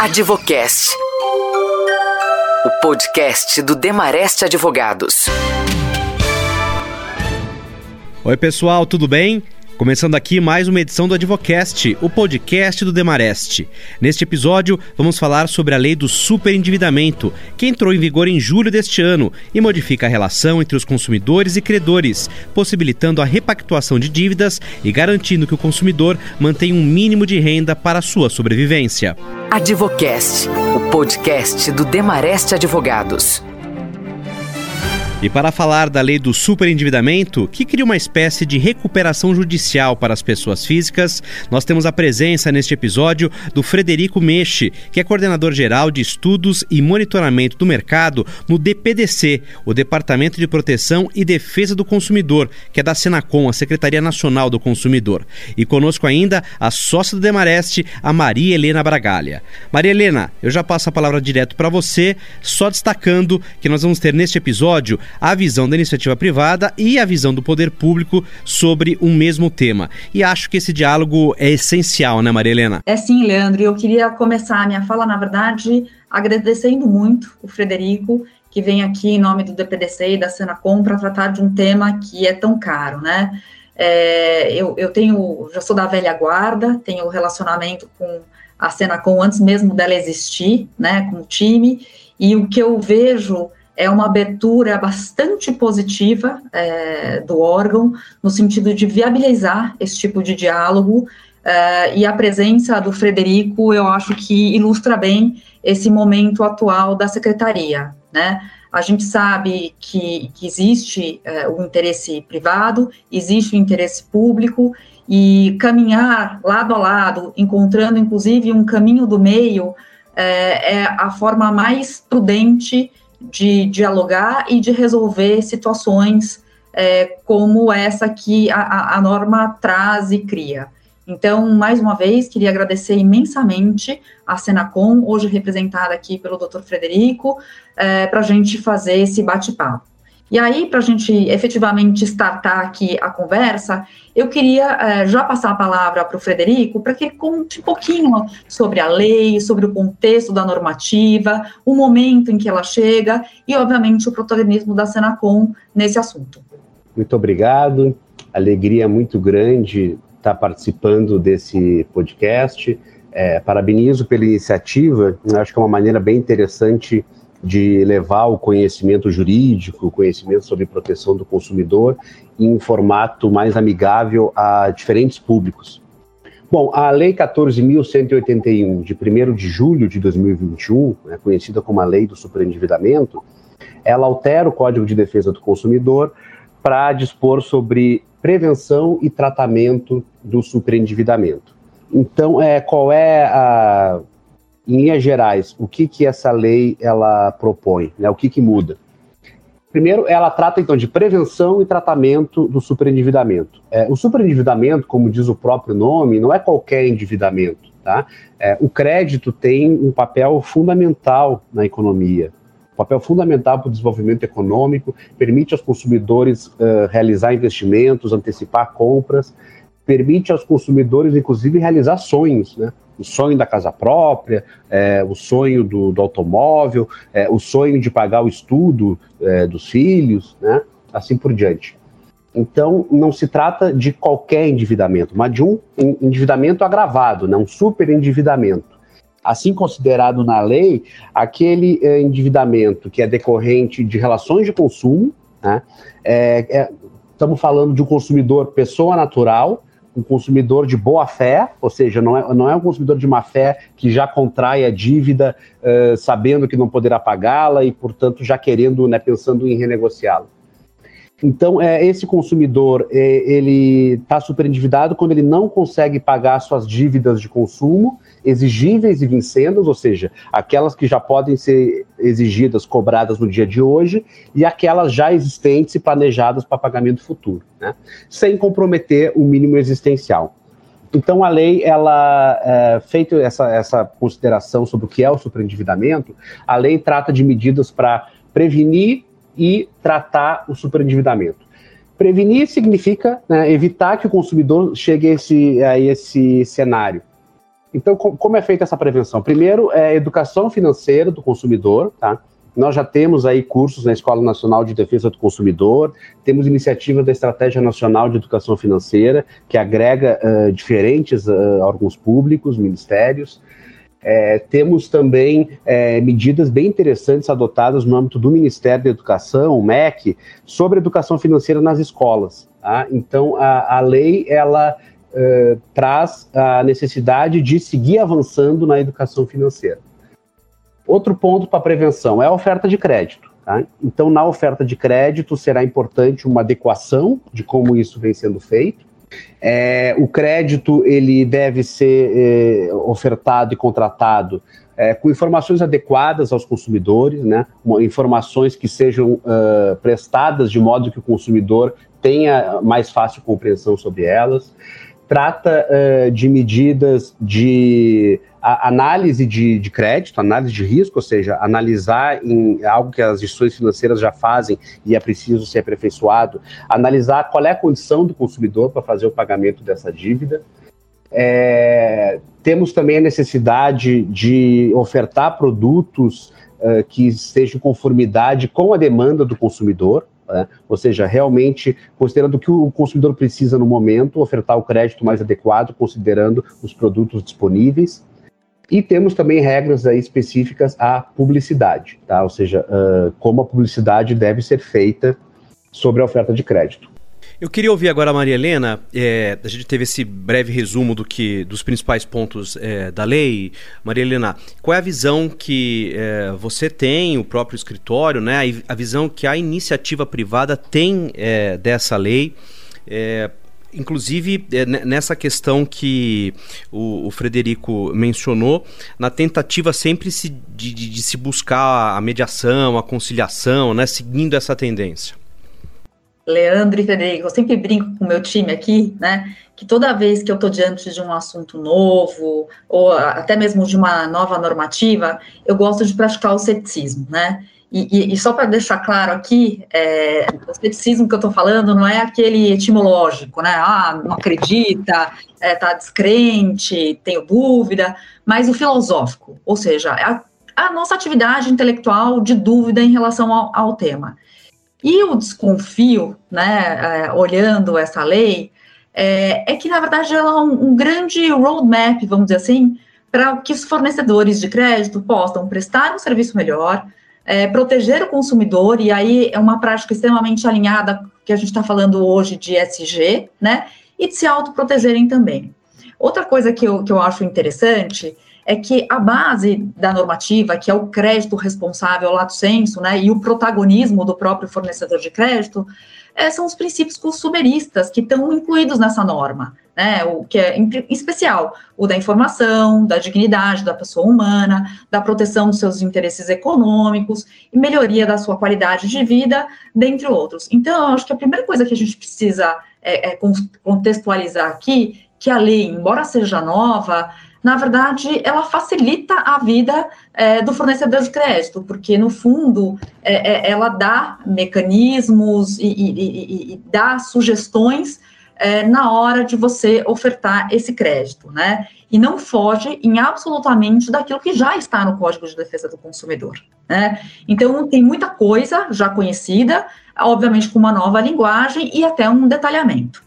Advocast. O podcast do Demarest Advogados. Oi, pessoal, tudo bem? Começando aqui mais uma edição do Advocast, o podcast do Demarest. Neste episódio, vamos falar sobre a lei do superendividamento, que entrou em vigor em julho deste ano e modifica a relação entre os consumidores e credores, possibilitando a repactuação de dívidas e garantindo que o consumidor mantenha um mínimo de renda para sua sobrevivência. Advocast, o podcast do Demarest Advogados. E para falar da lei do superendividamento, que cria uma espécie de recuperação judicial para as pessoas físicas, nós temos a presença neste episódio do Frederico Meche, que é coordenador geral de estudos e monitoramento do mercado no DPDC, o Departamento de Proteção e Defesa do Consumidor, que é da Senacom, a Secretaria Nacional do Consumidor. E conosco ainda a sócia do Demareste, a Maria Helena Bragalha. Maria Helena, eu já passo a palavra direto para você, só destacando que nós vamos ter neste episódio a visão da iniciativa privada e a visão do poder público sobre um mesmo tema. E acho que esse diálogo é essencial, né, Maria Helena? É sim, Leandro. Eu queria começar a minha fala, na verdade, agradecendo muito o Frederico, que vem aqui em nome do DPDC e da Senacom para tratar de um tema que é tão caro, né? É, eu, eu tenho, já sou da velha guarda, tenho relacionamento com a Senacom antes mesmo dela existir, né, com o time, e o que eu vejo é uma abertura bastante positiva é, do órgão, no sentido de viabilizar esse tipo de diálogo, é, e a presença do Frederico, eu acho que ilustra bem esse momento atual da secretaria, né? A gente sabe que, que existe é, o interesse privado, existe o interesse público, e caminhar lado a lado, encontrando inclusive um caminho do meio, é, é a forma mais prudente de dialogar e de resolver situações é, como essa que a, a, norma traz e cria. Então, mais uma vez, queria agradecer imensamente a Senacom, hoje representada aqui pelo Dr. Frederico, é, para a gente fazer esse bate-papo. E aí, para a gente efetivamente startar aqui a conversa, eu queria é, já passar a palavra para o Frederico para que ele conte um pouquinho sobre a lei, sobre o contexto da normativa, o momento em que ela chega e, obviamente, o protagonismo da Senacom nesse assunto. Muito obrigado, alegria muito grande estar participando desse podcast. É, parabenizo pela iniciativa, acho que é uma maneira bem interessante de levar o conhecimento jurídico, o conhecimento sobre proteção do consumidor em um formato mais amigável a diferentes públicos. Bom, a Lei 14.181, de 1 de julho de 2021, né, conhecida como a Lei do Superendividamento, ela altera o Código de Defesa do Consumidor para dispor sobre prevenção e tratamento do superendividamento. Então, é, qual é a em linhas gerais, o que, que essa lei ela propõe, né? o que, que muda? Primeiro, ela trata então de prevenção e tratamento do superendividamento. É, o superendividamento, como diz o próprio nome, não é qualquer endividamento. Tá? É, o crédito tem um papel fundamental na economia, papel fundamental para o desenvolvimento econômico, permite aos consumidores uh, realizar investimentos, antecipar compras, permite aos consumidores, inclusive, realizar sonhos, né? O sonho da casa própria, é, o sonho do, do automóvel, é, o sonho de pagar o estudo é, dos filhos, né? assim por diante. Então, não se trata de qualquer endividamento, mas de um endividamento agravado, né? um endividamento. Assim considerado na lei, aquele é, endividamento que é decorrente de relações de consumo, né? É, é, estamos falando de um consumidor pessoa natural, um consumidor de boa fé, ou seja, não é, não é um consumidor de má fé que já contrai a dívida uh, sabendo que não poderá pagá-la e, portanto, já querendo, né, pensando em renegociá-la. Então, é, esse consumidor, é, ele está superendividado quando ele não consegue pagar suas dívidas de consumo, exigíveis e vincendas, ou seja, aquelas que já podem ser exigidas, cobradas no dia de hoje, e aquelas já existentes e planejadas para pagamento futuro, né? sem comprometer o mínimo existencial. Então, a lei, ela, é, feito essa, essa consideração sobre o que é o superendividamento, a lei trata de medidas para prevenir e tratar o superendividamento. Prevenir significa né, evitar que o consumidor chegue a esse, a esse cenário. Então, como é feita essa prevenção? Primeiro, é educação financeira do consumidor, tá? Nós já temos aí cursos na Escola Nacional de Defesa do Consumidor, temos iniciativa da Estratégia Nacional de Educação Financeira, que agrega uh, diferentes uh, órgãos públicos, ministérios. É, temos também é, medidas bem interessantes adotadas no âmbito do Ministério da Educação, o MEC, sobre educação financeira nas escolas. Tá? Então, a, a lei, ela uh, traz a necessidade de seguir avançando na educação financeira. Outro ponto para prevenção é a oferta de crédito. Tá? Então, na oferta de crédito, será importante uma adequação de como isso vem sendo feito. É, o crédito ele deve ser é, ofertado e contratado é, com informações adequadas aos consumidores, né? informações que sejam uh, prestadas de modo que o consumidor tenha mais fácil compreensão sobre elas trata uh, de medidas de análise de, de, crédito, análise de risco, ou seja, analisar em algo que as instituições financeiras já fazem e é preciso ser aperfeiçoado, analisar qual é a condição do consumidor para fazer o pagamento dessa dívida. É, temos também a necessidade de ofertar produtos uh, que estejam em conformidade com a demanda do consumidor, né? Ou seja, realmente considerando o que o consumidor precisa no momento, ofertar o crédito mais adequado, considerando os produtos disponíveis. E temos também regras aí específicas à publicidade, tá? ou seja, uh, como a publicidade deve ser feita sobre a oferta de crédito. Eu queria ouvir agora a Maria Helena. É, a gente teve esse breve resumo do que, dos principais pontos é, da lei. Maria Helena, qual é a visão que é, você tem, o próprio escritório, né, a, visão que a iniciativa privada tem dessa lei? Inclusive é, nessa questão que o, o, Frederico mencionou, na tentativa sempre se, de, de, de se buscar a mediação, a conciliação, né, seguindo essa tendência. Leandro e Federico, eu sempre brinco com o meu time aqui, né? Que toda vez que eu estou diante de um assunto novo, ou até mesmo de uma nova normativa, eu gosto de praticar o ceticismo, né? E, e, e só para deixar claro aqui, é, o ceticismo que eu estou falando não é aquele etimológico, né? Ah, não acredita, está é, tá descrente, tenho dúvida, mas o filosófico, ou seja, a, a nossa atividade intelectual de dúvida em relação ao, ao tema. E o desconfio, né, é, olhando essa lei, é, é, que, na verdade, ela é um, um grande roadmap, vamos dizer assim, para que os fornecedores de crédito possam prestar um serviço melhor, é, proteger o consumidor, e aí é uma prática extremamente alinhada que a gente está falando hoje de SG, né, e de se autoprotegerem também. Outra coisa que eu, que eu acho interessante é que a base da normativa, que é o crédito responsável, lato senso, né, e o protagonismo do próprio fornecedor de crédito, é, são os princípios consumeristas que estão incluídos nessa norma, né, o que é em especial o da informação, da dignidade da pessoa humana, da proteção dos seus interesses econômicos e melhoria da sua qualidade de vida, dentre outros. Então, eu acho que a primeira coisa que a gente precisa é, é contextualizar aqui, que a lei, embora seja nova, na verdade, ela facilita a vida é, do fornecedor de crédito, porque, no fundo, é, é, ela dá mecanismos e, e, e, e dá sugestões é, na hora de você ofertar esse crédito, né? E não foge em absolutamente daquilo que já está no Código de Defesa do Consumidor, né? Então, tem muita coisa já conhecida, obviamente com uma nova linguagem e até um detalhamento.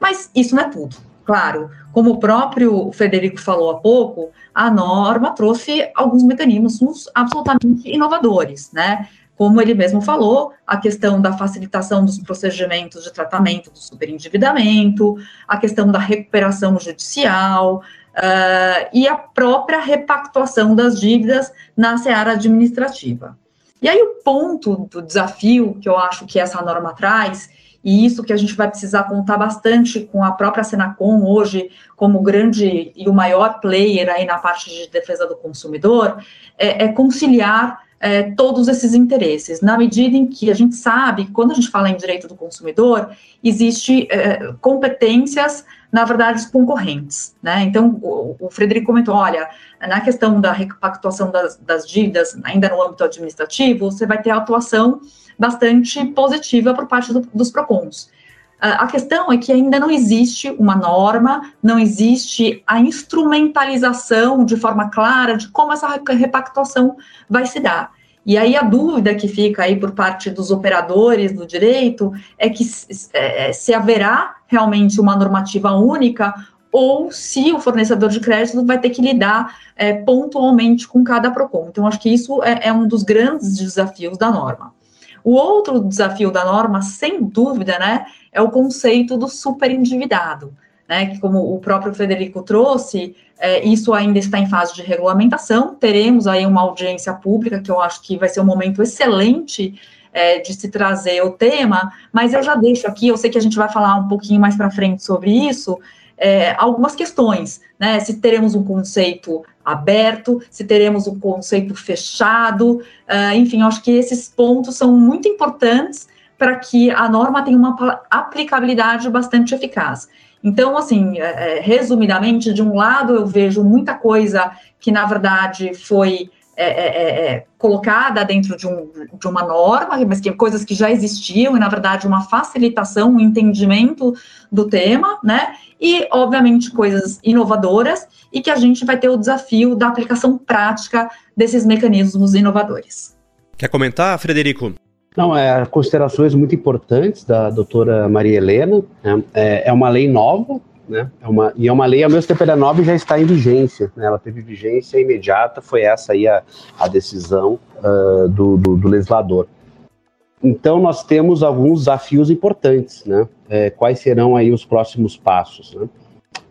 Mas isso não é tudo. Claro, como o próprio Frederico falou há pouco, a norma trouxe alguns mecanismos absolutamente inovadores, né? Como ele mesmo falou, a questão da facilitação dos procedimentos de tratamento do superendividamento, a questão da recuperação judicial uh, e a própria repactuação das dívidas na seara administrativa. E aí o ponto do desafio que eu acho que essa norma traz e isso que a gente vai precisar contar bastante com a própria Senacom hoje, como grande e o maior player aí na parte de defesa do consumidor, é, é conciliar é, todos esses interesses, na medida em que a gente sabe, quando a gente fala em direito do consumidor, existe é, competências, na verdade, concorrentes, né? Então, o, o, Frederico comentou, olha, na questão da repactuação das, das dívidas, ainda no âmbito administrativo, você vai ter atuação bastante positiva por parte do, dos PROCONs. A questão é que ainda não existe uma norma, não existe a instrumentalização de forma clara de como essa repactuação vai se dar. E aí a dúvida que fica aí por parte dos operadores do direito é que é, se haverá realmente uma normativa única ou se o fornecedor de crédito vai ter que lidar é, pontualmente com cada PROCON. Então, acho que isso é, é um dos grandes desafios da norma. O outro desafio da norma, sem dúvida, né, é o conceito do superendividado, né, que como o próprio Federico trouxe, é, isso ainda está em fase de regulamentação, teremos aí uma audiência pública, que eu acho que vai ser um momento excelente é, de se trazer o tema, mas eu já deixo aqui, eu sei que a gente vai falar um pouquinho mais para frente sobre isso, é, algumas questões, né? Se teremos um conceito aberto, se teremos um conceito fechado, uh, enfim, acho que esses pontos são muito importantes para que a norma tenha uma aplicabilidade bastante eficaz. Então, assim, é, é, resumidamente, de um lado eu vejo muita coisa que, na verdade, foi é, é, é, é, colocada dentro de, um, de, uma norma, mas que coisas que já existiam, e na verdade uma facilitação, um entendimento do tema, né? E, obviamente, coisas inovadoras, e que a gente vai ter o desafio da aplicação prática desses mecanismos inovadores. Quer comentar, Frederico? Não, é considerações muito importantes da doutora Maria Helena. Né? É, é uma lei nova, né? É uma, e é uma lei, ao mesmo tempo, ela é nova e já está em vigência. Né? Ela teve vigência imediata, foi essa aí a, a decisão uh, do, do, do, legislador. Então, nós temos alguns desafios importantes. Né? É, quais serão aí os próximos passos? Né?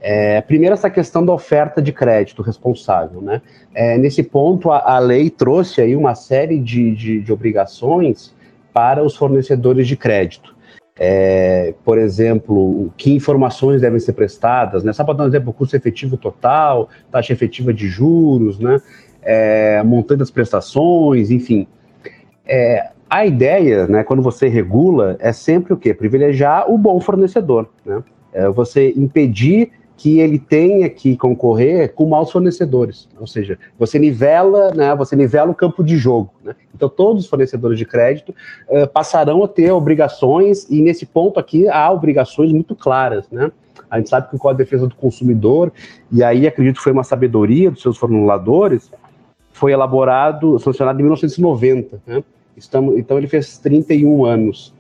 É, primeiro, essa questão da oferta de crédito responsável. Né? É, nesse ponto, a, a, lei trouxe aí uma série de, de, de obrigações para os fornecedores de crédito. É, por exemplo, que informações devem ser prestadas, né? Só para dar um exemplo, custo efetivo total, taxa efetiva de juros, né? É, montante das prestações, enfim. É, a ideia, né, quando você regula, é sempre o quê? Privilegiar o bom fornecedor, né? É você impedir que ele tenha que concorrer com maus fornecedores. Ou seja, você nivela, né, você nivela o campo de jogo. Né? Então, todos os fornecedores de crédito uh, passarão a ter obrigações, e nesse ponto aqui há obrigações muito claras. Né? A gente sabe que o Código de Defesa do Consumidor, e aí acredito que foi uma sabedoria dos seus formuladores, foi elaborado, sancionado em 1990. Né? Estamos, então, ele fez 31 anos.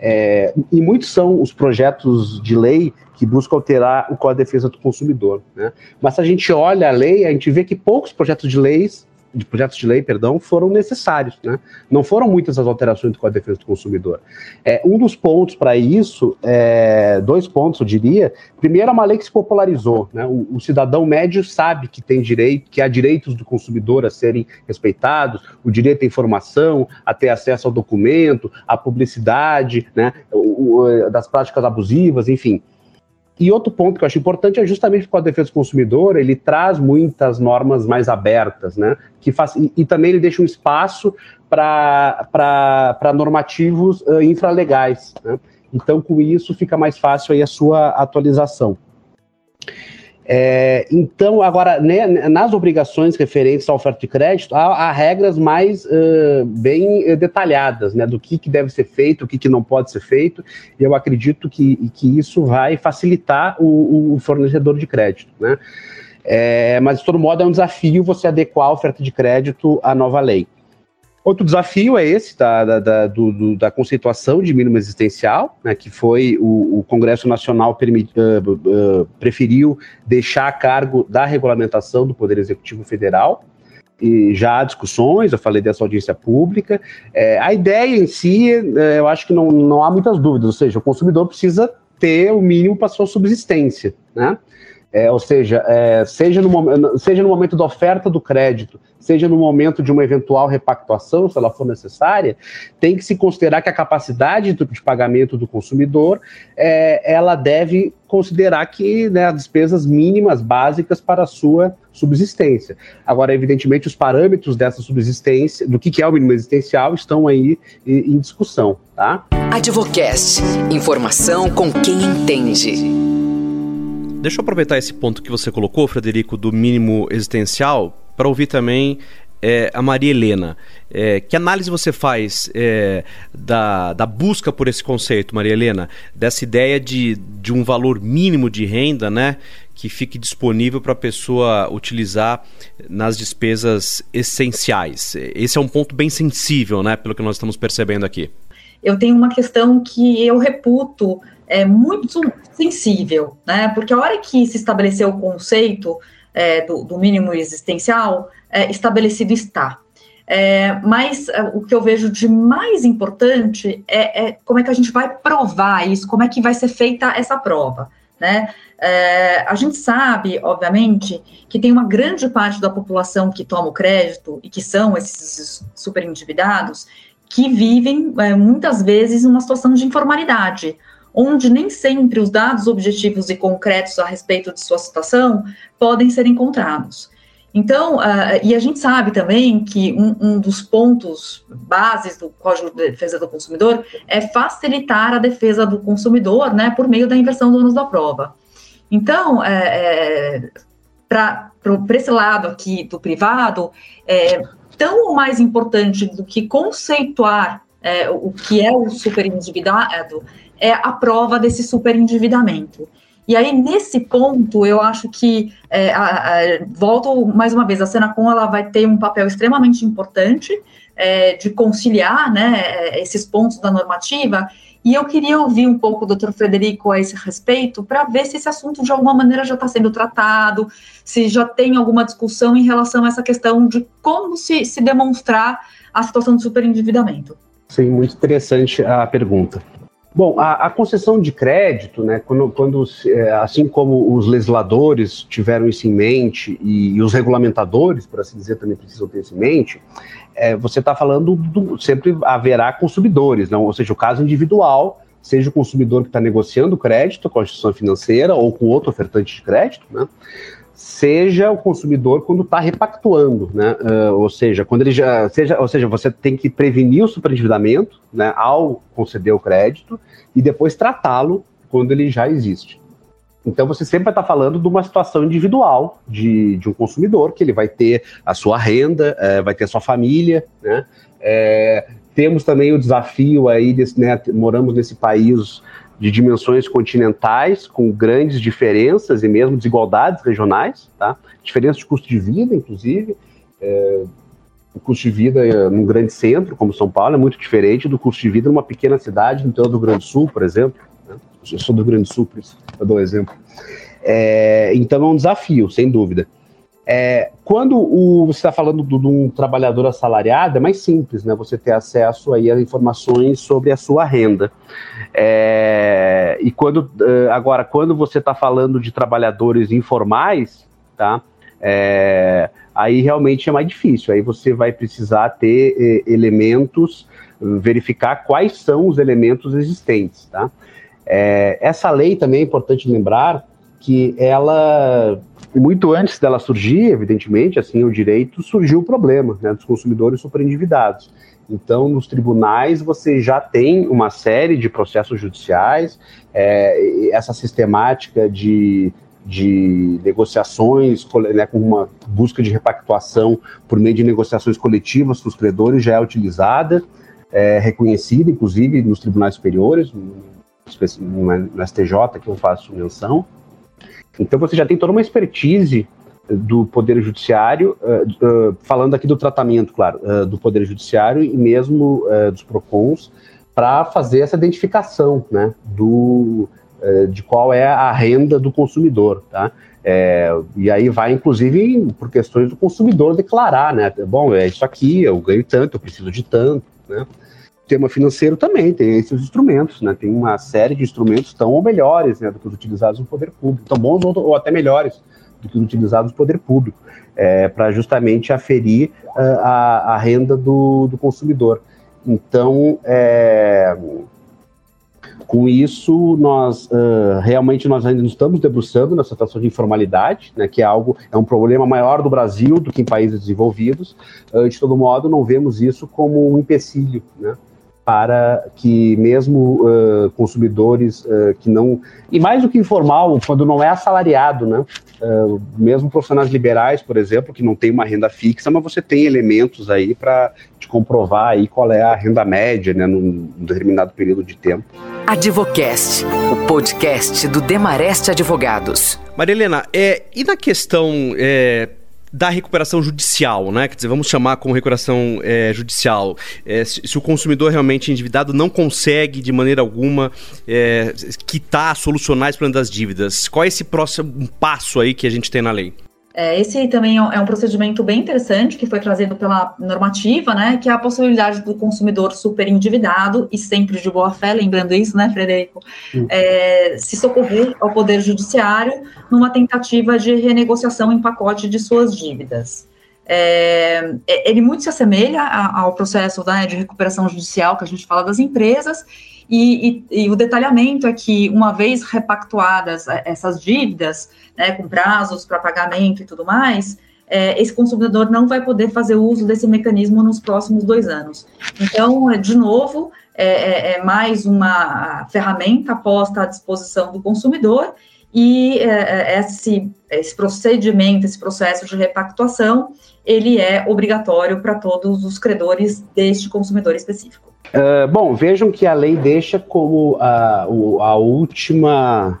É, e muitos são os projetos de lei que buscam alterar o Código de Defesa do Consumidor. Né? Mas se a gente olha a lei, a gente vê que poucos projetos de leis de projetos de lei, perdão, foram necessários, né? Não foram muitas as alterações do Código de Defesa do Consumidor. É, um dos pontos para isso, é, dois pontos eu diria. Primeiro, é uma lei que se popularizou, né? O, o, cidadão médio sabe que tem direito, que há direitos do consumidor a serem respeitados, o direito à informação, a ter acesso ao documento, à publicidade, né? O, o, das práticas abusivas, enfim. E outro ponto que eu acho importante é justamente com a defesa do consumidor, ele traz muitas normas mais abertas, né? Que faz, e, e também ele deixa um espaço para normativos uh, infralegais. Né? Então, com isso, fica mais fácil aí a sua atualização. É, então, agora, né, nas obrigações referentes à oferta de crédito, há, há regras mais uh, bem detalhadas, né, do que, que deve ser feito, o que, que não pode ser feito, e eu acredito que, que isso vai facilitar o, o fornecedor de crédito, né. É, mas, de todo modo, é um desafio você adequar a oferta de crédito à nova lei. Outro desafio é esse da, da, da, do, da conceituação de mínimo existencial, né, que foi o, o Congresso Nacional permit, uh, uh, preferiu deixar a cargo da regulamentação do Poder Executivo Federal. E já há discussões, eu falei dessa audiência pública. É, a ideia em si, é, eu acho que não, não há muitas dúvidas, ou seja, o consumidor precisa ter o mínimo para sua subsistência, né? É, ou seja, é, seja, no, seja no momento da oferta do crédito, seja no momento de uma eventual repactuação, se ela for necessária, tem que se considerar que a capacidade de pagamento do consumidor, é, ela deve considerar que né, as despesas mínimas básicas para a sua subsistência. Agora, evidentemente, os parâmetros dessa subsistência, do que, que é o mínimo existencial, estão aí em, discussão, tá? Advocast, informação com quem entende. Deixa eu aproveitar esse ponto que você colocou, Frederico, do mínimo existencial, para ouvir também é, a Maria Helena. É, que análise você faz é, da, da busca por esse conceito, Maria Helena? Dessa ideia de, de um valor mínimo de renda, né? Que fique disponível para a pessoa utilizar nas despesas essenciais. Esse é um ponto bem sensível, né? Pelo que nós estamos percebendo aqui. Eu tenho uma questão que eu reputo é, muito sensível, né? Porque a hora que se estabeleceu o conceito é, do, do, mínimo existencial, é, estabelecido está. É, mas é, o que eu vejo de mais importante é, é, como é que a gente vai provar isso, como é que vai ser feita essa prova. Né? É, a gente sabe, obviamente, que tem uma grande parte da população que toma o crédito e que são esses superendividados que vivem muitas vezes uma situação de informalidade, onde nem sempre os dados objetivos e concretos a respeito de sua situação podem ser encontrados. Então, uh, e a gente sabe também que um, um, dos pontos bases do Código de Defesa do Consumidor é facilitar a defesa do consumidor, né, por meio da inversão do ônus da prova. Então, é, é, para esse lado aqui do privado, é tão mais importante do que conceituar é, o que é o superendividado é a prova desse superendividamento. E aí, nesse ponto, eu acho que, é, a, a, volto mais uma vez, a Senacom ela vai ter um papel extremamente importante é, de conciliar né, é, esses pontos da normativa, e eu queria ouvir um pouco do Dr. Frederico a esse respeito, para ver se esse assunto, de alguma maneira, já está sendo tratado, se já tem alguma discussão em relação a essa questão de como se, se demonstrar a situação de superendividamento. Sim, muito interessante a pergunta. Bom, a, a, concessão de crédito, né, quando, quando, é, assim como os legisladores tiveram isso em mente e, e os regulamentadores, por assim dizer, também precisam ter isso em mente, é, você está falando do, sempre haverá consumidores, não? ou seja, o caso individual, seja o consumidor que está negociando crédito com a instituição financeira ou com outro ofertante de crédito, né? Seja o consumidor quando está repactuando, né? Uh, ou seja, quando ele já seja, ou seja, você tem que prevenir o superendividamento, né, ao conceder o crédito e depois tratá-lo quando ele já existe. Então você sempre vai estar tá falando de uma situação individual de, de um consumidor que ele vai ter a sua renda, é, vai ter a sua família, né? É, temos também o desafio aí, desse, né, moramos nesse país de dimensões continentais, com grandes diferenças e mesmo desigualdades regionais, tá? Diferença de custo de vida, inclusive. É, o custo de vida é, num grande centro, como São Paulo, é muito diferente do custo de vida numa pequena cidade, no interior do Rio Grande do Sul, por exemplo. Né? Eu sou do Rio Grande do Sul, por isso eu dou um exemplo. É, então é um desafio, sem dúvida. É, quando o, você está falando de um trabalhador assalariado, é mais simples, né? Você ter acesso aí a informações sobre a sua renda. É, e quando é, agora, quando você está falando de trabalhadores informais, tá? É, aí realmente é mais difícil. Aí você vai precisar ter é, elementos, verificar quais são os elementos existentes, tá? É, essa lei também é importante lembrar que ela muito antes dela surgir, evidentemente, assim, o direito, surgiu o problema né, dos consumidores superendividados. Então, nos tribunais, você já tem uma série de processos judiciais, é, essa sistemática de, de negociações, né, com uma busca de repactuação por meio de negociações coletivas com os credores já é utilizada, é, reconhecida, inclusive, nos tribunais superiores, no, no STJ, que eu faço menção. Então você já tem toda uma expertise eh, do Poder Judiciário, uh, uh, falando aqui do tratamento, claro, uh, do Poder Judiciário e mesmo dos PROCONs, para fazer essa identificação né, do, de qual é a renda do consumidor. Tá? É, e aí vai, inclusive, por questões do consumidor declarar, né? Bom, é isso aqui, eu ganho tanto, eu preciso de tanto, né? Sistema financeiro também tem esses instrumentos, né? Tem uma série de instrumentos tão ou melhores né, do que os utilizados no poder público, tão bons ou, ou até melhores do que os utilizados no poder público, é, para justamente aferir uh, a, a, renda do, do consumidor. Então, é, com isso, nós uh, realmente nós ainda nos estamos debruçando nessa situação de informalidade, né, que é algo é um problema maior do Brasil do que em países desenvolvidos. Uh, de todo modo, não vemos isso como um empecilho, né, para que mesmo uh, consumidores uh, que não e mais do que informal quando não é assalariado, né, uh, mesmo profissionais liberais, por exemplo, que não tem uma renda fixa, mas você tem elementos aí para te comprovar aí qual é a renda média, né, num determinado período de tempo. Advocast, o podcast do Demareste Advogados. Maria Helena, é, e na questão é, da recuperação judicial, né? Quer dizer, vamos chamar como recuperação é, judicial. É, se, se, o consumidor realmente endividado não consegue de maneira alguma é, quitar, solucionar esse problema das dívidas, qual é esse próximo passo aí que a gente tem na lei? É, esse também é, é um procedimento bem interessante que foi trazido pela normativa, né? Que é a possibilidade do consumidor super endividado e sempre de boa fé, lembrando isso, né, Frederico? É, se socorrer ao Poder Judiciário numa tentativa de renegociação em pacote de suas dívidas. É, é ele muito se assemelha ao processo né, de recuperação judicial que a gente fala das empresas, e, e, e, o detalhamento é que, uma vez repactuadas essas dívidas, né, com prazos para pagamento e tudo mais, é, esse consumidor não vai poder fazer uso desse mecanismo nos próximos dois anos. Então, de novo, é, é, é mais uma ferramenta posta à disposição do consumidor e é, esse, esse procedimento, esse processo de repactuação, ele é obrigatório para todos os credores deste consumidor específico. Uh, bom, vejam que a lei deixa como a, a última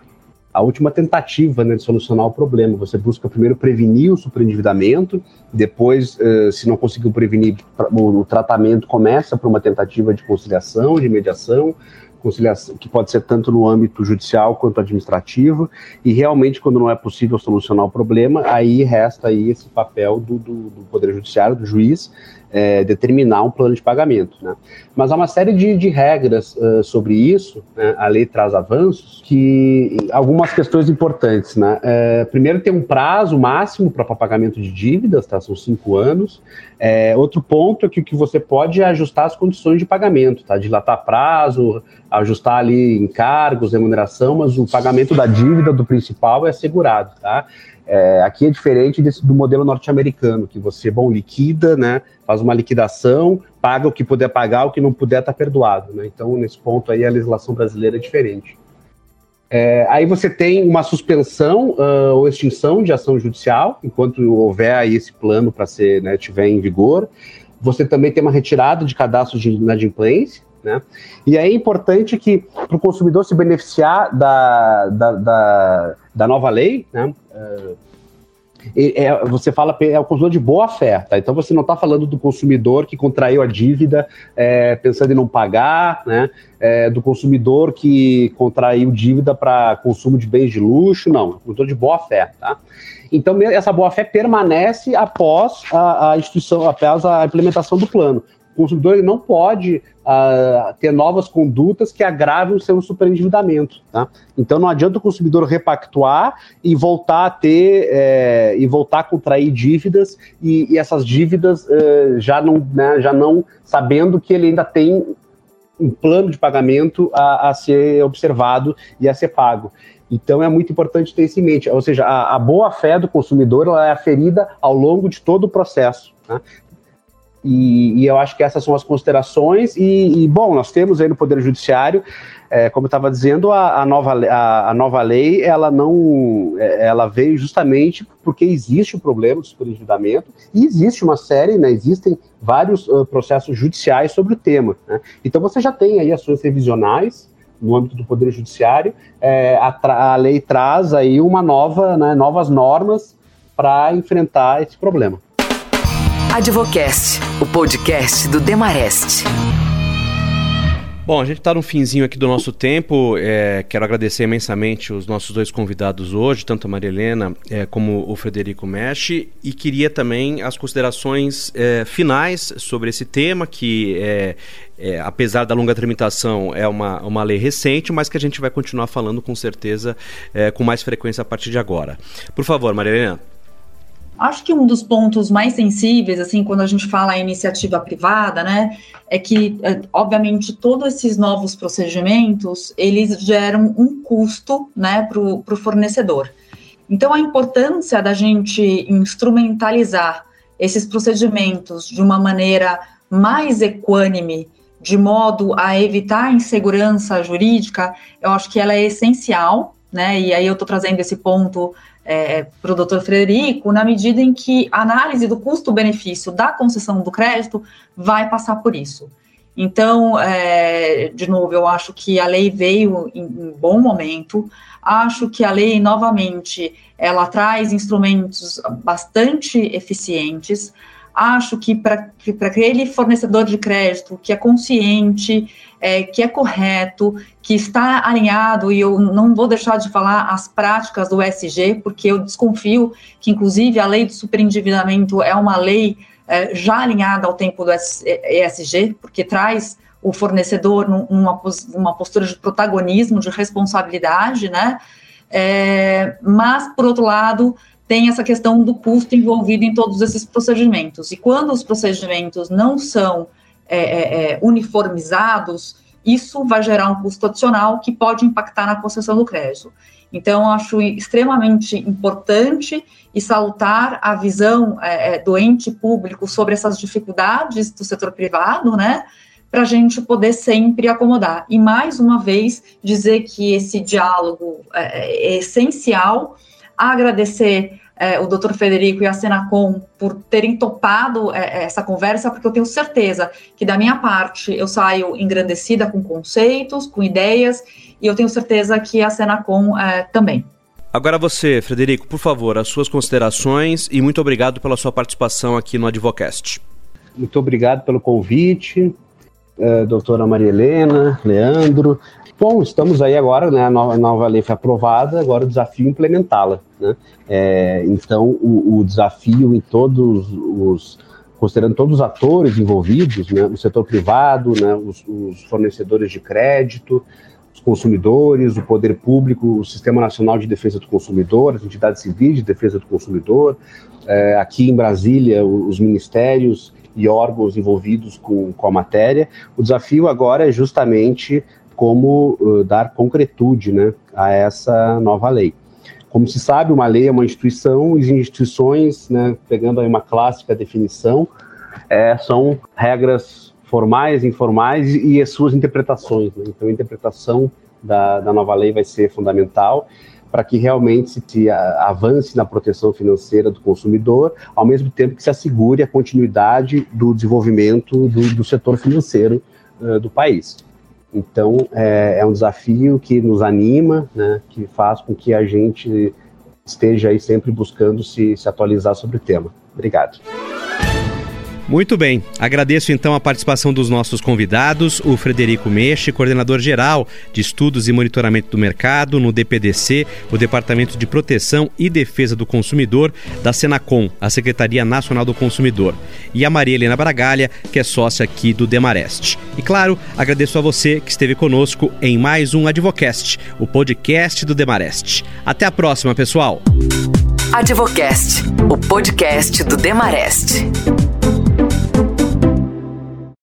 a última tentativa né, de solucionar o problema. Você busca primeiro prevenir o superendividamento, depois, uh, se não conseguiu prevenir, o tratamento começa por uma tentativa de conciliação, de mediação, conciliação, que pode ser tanto no âmbito judicial quanto administrativo, e realmente, quando não é possível solucionar o problema, aí resta aí esse papel do, do, do Poder Judiciário, do juiz, é, determinar um plano de pagamento. Né? Mas há uma série de, de regras uh, sobre isso, né? a lei traz avanços, que algumas questões importantes. Né? É, primeiro, tem um prazo máximo para pagamento de dívidas, tá? são cinco anos. É, outro ponto é que que você pode é ajustar as condições de pagamento, tá? dilatar prazo, ajustar ali encargos, remuneração, mas o pagamento da dívida do principal é assegurado. Tá? É, aqui é diferente desse, do modelo norte-americano, que você, bom, liquida, né, faz uma liquidação, paga o que puder pagar, o que não puder está perdoado. Né? Então, nesse ponto aí, a legislação brasileira é diferente. É, aí você tem uma suspensão uh, ou extinção de ação judicial, enquanto houver aí esse plano para ser, né, tiver em vigor. Você também tem uma retirada de cadastro de inadimplência, né? E é importante que para o consumidor se beneficiar da, da, da, da nova lei, né? Uh, é, você fala é o consumidor de boa fé, tá? Então você não está falando do consumidor que contraiu a dívida é, pensando em não pagar, né? É, do consumidor que contraiu dívida para consumo de bens de luxo, não, é consumidor de boa fé, tá? Então essa boa fé permanece após a, a instituição, após a implementação do plano. Consumidor ele não pode uh, ter novas condutas que agravem o seu superendividamento. Tá? Então não adianta o consumidor repactuar e voltar a ter é, e voltar a contrair dívidas e, e essas dívidas uh, já, não, né, já não sabendo que ele ainda tem um plano de pagamento a, a ser observado e a ser pago. Então é muito importante ter isso em mente. Ou seja, a, a boa fé do consumidor ela é aferida ao longo de todo o processo. Né? E, e, eu acho que essas são as considerações. E, e bom, nós temos aí no Poder Judiciário, é, como eu estava dizendo, a, a, nova, a, a, nova lei ela não é, ela veio justamente porque existe o problema do superendividamento e existe uma série, né, existem vários uh, processos judiciais sobre o tema. Né? Então você já tem aí ações revisionais no âmbito do Poder Judiciário, é, a, a, lei traz aí uma nova, né, novas normas para enfrentar esse problema. Advocast, o podcast do Demarest. Bom, a gente está no finzinho aqui do nosso tempo. É, quero agradecer imensamente os nossos dois convidados hoje, tanto a Maria Helena é, como o Frederico Mesh, e queria também as considerações é, finais sobre esse tema, que é, é, apesar da longa tramitação, é uma, uma lei recente, mas que a gente vai continuar falando com certeza é, com mais frequência a partir de agora. Por favor, Maria Helena. Acho que um dos pontos mais sensíveis, assim, quando a gente fala em iniciativa privada, né, é que, é, obviamente, todos esses novos procedimentos, eles geram um custo, né, para o fornecedor. Então, a importância da gente instrumentalizar esses procedimentos de uma maneira mais equânime de modo a evitar insegurança jurídica, eu acho que ela é essencial, né? E aí eu estou trazendo esse ponto é, para o doutor Frederico, na medida em que a análise do custo-benefício da concessão do crédito vai passar por isso. Então, é, de novo, eu acho que a lei veio em, em bom momento. Acho que a lei, novamente, ela traz instrumentos bastante eficientes. Acho que para aquele fornecedor de crédito que é consciente, é, que é correto, que está alinhado, e eu não vou deixar de falar as práticas do ESG, porque eu desconfio que, inclusive, a lei do superendividamento é uma lei é, já alinhada ao tempo do ESG, porque traz o fornecedor numa, numa postura de protagonismo, de responsabilidade, né? É, mas, por outro lado, tem essa questão do custo envolvido em todos esses procedimentos. E quando os procedimentos não são é, é, é uniformizados, isso vai gerar um custo adicional que pode impactar na concessão do crédito. Então, acho extremamente importante e salutar a visão é, é, do ente público sobre essas dificuldades do setor privado, né? Para a gente poder sempre acomodar. E, mais uma vez, dizer que esse diálogo é, é essencial. Agradecer é, o doutor Federico e a Senacom por terem topado é, essa conversa, porque eu tenho certeza que, da minha parte, eu saio engrandecida com conceitos, com ideias, e eu tenho certeza que a Senacom é, também. Agora você, Frederico, por favor, as suas considerações e muito obrigado pela sua participação aqui no Advocast. Muito obrigado pelo convite, uh, doutora Maria Helena, Leandro. Bom, estamos aí agora, né? A nova, nova lei foi aprovada, agora o desafio é implementá-la. Né? É, então, o, o, desafio em todos os. considerando todos os atores envolvidos, né? o setor privado, né? os, os fornecedores de crédito, os consumidores, o poder público, o Sistema Nacional de Defesa do Consumidor, as entidades civis de defesa do consumidor, é, aqui em Brasília, os ministérios e órgãos envolvidos com, com a matéria. O desafio agora é justamente como uh, dar concretude né, a essa nova lei. Como se sabe, uma lei é uma instituição, e instituições, né, pegando aí uma clássica definição, é, são regras formais, informais e, e as suas interpretações. Né? Então, a interpretação da, da nova lei vai ser fundamental para que realmente se, avance na proteção financeira do consumidor, ao mesmo tempo que se assegure a continuidade do desenvolvimento do, do setor financeiro uh, do país. Então, é, é, um desafio que nos anima, né, que faz com que a gente esteja aí sempre buscando se, se atualizar sobre o tema. Obrigado. Muito bem, agradeço então a participação dos nossos convidados, o Frederico Mexe, coordenador geral de Estudos e Monitoramento do Mercado no DPDC, o Departamento de Proteção e Defesa do Consumidor da Senacom, a Secretaria Nacional do Consumidor, e a Maria Helena Bragalha, que é sócia aqui do Demarest. E claro, agradeço a você que esteve conosco em mais um Advocast, o podcast do Demarest. Até a próxima, pessoal. Advocast, o podcast do Demarest.